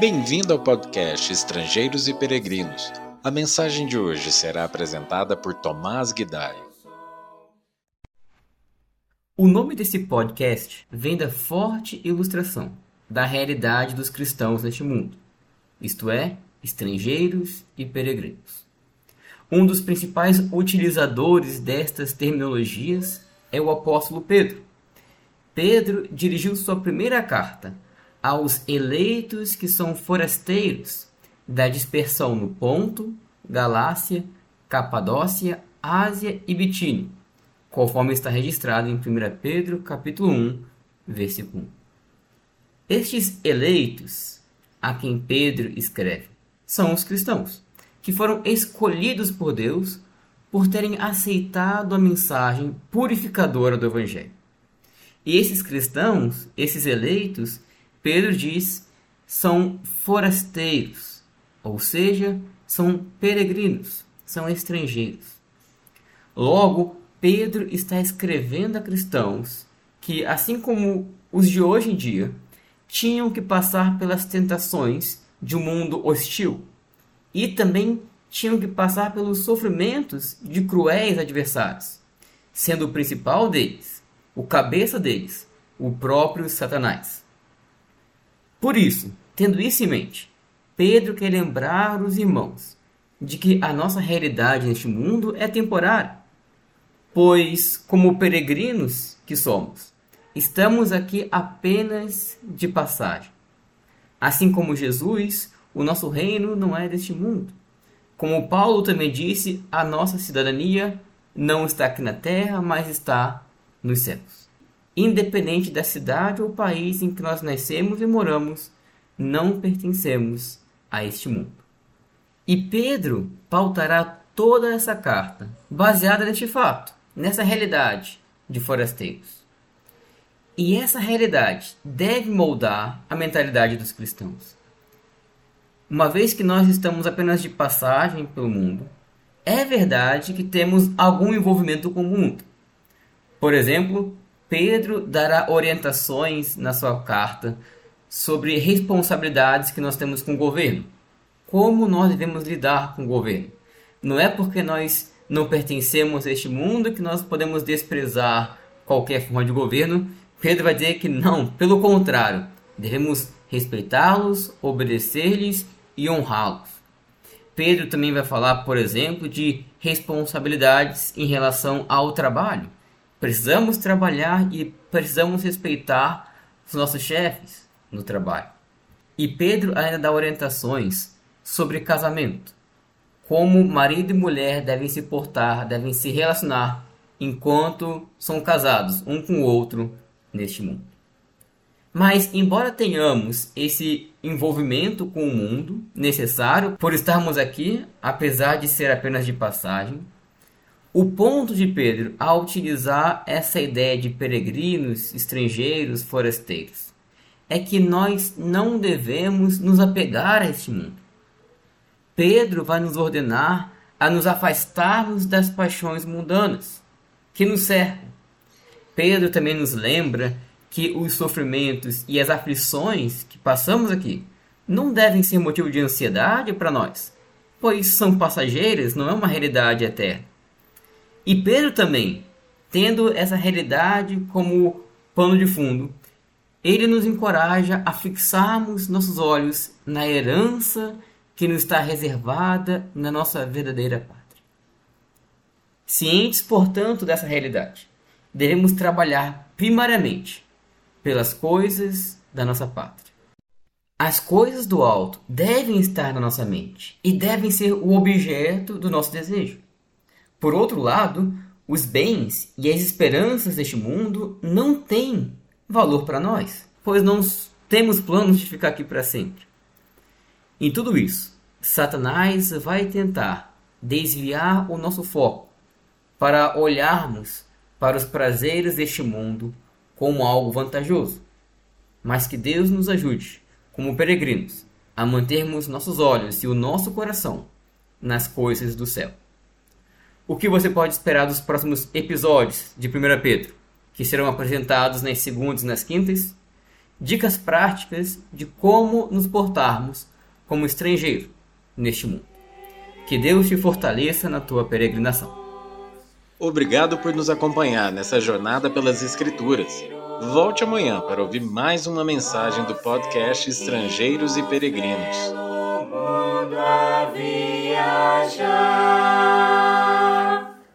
Bem-vindo ao podcast Estrangeiros e Peregrinos. A mensagem de hoje será apresentada por Tomás Guidai. O nome desse podcast vem da forte ilustração da realidade dos cristãos neste mundo, isto é, estrangeiros e peregrinos. Um dos principais utilizadores destas terminologias é o apóstolo Pedro. Pedro dirigiu sua primeira carta aos eleitos que são forasteiros da dispersão no Ponto, Galácia, Capadócia, Ásia e Bitínia, conforme está registrado em 1 Pedro capítulo 1, versículo 1. Estes eleitos, a quem Pedro escreve, são os cristãos, que foram escolhidos por Deus por terem aceitado a mensagem purificadora do Evangelho. E esses cristãos, esses eleitos, Pedro diz, são forasteiros, ou seja, são peregrinos, são estrangeiros. Logo, Pedro está escrevendo a cristãos que, assim como os de hoje em dia, tinham que passar pelas tentações de um mundo hostil e também tinham que passar pelos sofrimentos de cruéis adversários, sendo o principal deles, o cabeça deles, o próprio Satanás. Por isso, tendo isso em mente, Pedro quer lembrar os irmãos de que a nossa realidade neste mundo é temporária, pois, como peregrinos que somos, estamos aqui apenas de passagem. Assim como Jesus, o nosso reino não é deste mundo. Como Paulo também disse, a nossa cidadania não está aqui na terra, mas está nos céus independente da cidade ou país em que nós nascemos e moramos, não pertencemos a este mundo. E Pedro pautará toda essa carta baseada neste fato, nessa realidade de forasteiros. E essa realidade deve moldar a mentalidade dos cristãos. Uma vez que nós estamos apenas de passagem pelo mundo, é verdade que temos algum envolvimento com o mundo. Por exemplo, Pedro dará orientações na sua carta sobre responsabilidades que nós temos com o governo. Como nós devemos lidar com o governo. Não é porque nós não pertencemos a este mundo que nós podemos desprezar qualquer forma de governo. Pedro vai dizer que não, pelo contrário, devemos respeitá-los, obedecer-lhes e honrá-los. Pedro também vai falar, por exemplo, de responsabilidades em relação ao trabalho. Precisamos trabalhar e precisamos respeitar os nossos chefes no trabalho. E Pedro ainda dá orientações sobre casamento. Como marido e mulher devem se portar, devem se relacionar enquanto são casados um com o outro neste mundo. Mas, embora tenhamos esse envolvimento com o mundo necessário por estarmos aqui, apesar de ser apenas de passagem, o ponto de Pedro ao utilizar essa ideia de peregrinos, estrangeiros, forasteiros é que nós não devemos nos apegar a este mundo. Pedro vai nos ordenar a nos afastarmos das paixões mundanas que nos cercam. Pedro também nos lembra que os sofrimentos e as aflições que passamos aqui não devem ser motivo de ansiedade para nós, pois são passageiras, não é uma realidade eterna. E Pedro também, tendo essa realidade como pano de fundo, ele nos encoraja a fixarmos nossos olhos na herança que nos está reservada na nossa verdadeira pátria. Cientes, portanto, dessa realidade, devemos trabalhar primariamente pelas coisas da nossa pátria. As coisas do alto devem estar na nossa mente e devem ser o objeto do nosso desejo. Por outro lado, os bens e as esperanças deste mundo não têm valor para nós, pois não temos planos de ficar aqui para sempre. Em tudo isso, Satanás vai tentar desviar o nosso foco para olharmos para os prazeres deste mundo como algo vantajoso. Mas que Deus nos ajude, como peregrinos, a mantermos nossos olhos e o nosso coração nas coisas do céu o que você pode esperar dos próximos episódios de 1 Pedro, que serão apresentados nas segundas e nas quintas. dicas práticas de como nos portarmos como estrangeiro neste mundo. Que Deus te fortaleça na tua peregrinação. Obrigado por nos acompanhar nessa jornada pelas Escrituras. Volte amanhã para ouvir mais uma mensagem do podcast Estrangeiros e Peregrinos.